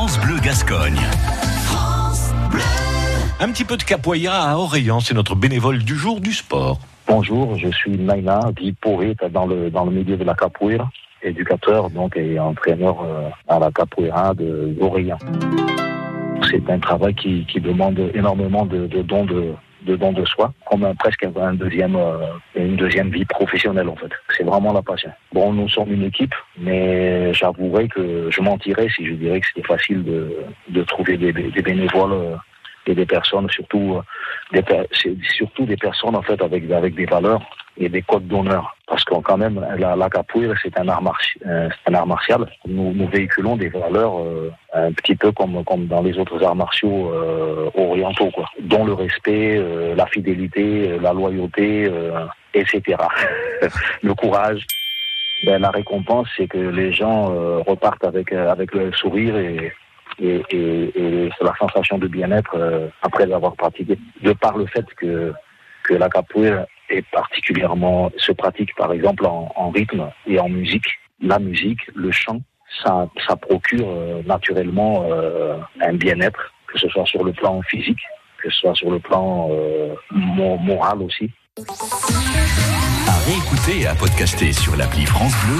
France Bleu Gascogne. Un petit peu de capoeira à Orléans, c'est notre bénévole du jour du sport. Bonjour, je suis Naina, dit dans le, dans le milieu de la capoeira, éducateur donc et entraîneur euh, à la capoeira de Orléans. C'est un travail qui, demande énormément de, dons de, de soi, comme un, presque un deuxième, euh, une deuxième vie professionnelle en fait. C'est vraiment la passion. Bon, nous sommes une équipe, mais j'avouerai que je mentirais si je dirais que c'était facile de, de trouver des, des bénévoles euh, et des personnes, surtout euh, des, surtout des personnes en fait avec avec des valeurs et des codes d'honneur. Parce que quand même, la, la capoeira c'est un art euh, martial. Nous, véhiculons des valeurs euh, un petit peu comme dans les autres arts martiaux euh, orientaux, dont le respect, la fidélité, la loyauté, etc. le courage. Ben, la récompense, c'est que les gens repartent avec avec le sourire et et, la sensation de bien-être après avoir pratiqué. De par le fait que que la capoeira est particulièrement se pratique par exemple en, rythme et en musique. La musique, le chant, ça ça procure euh, naturellement euh, un bien-être, que ce soit sur le plan physique, que ce soit sur le plan euh, mo- moral aussi. À réécouter et à podcaster sur l'appli France Bleu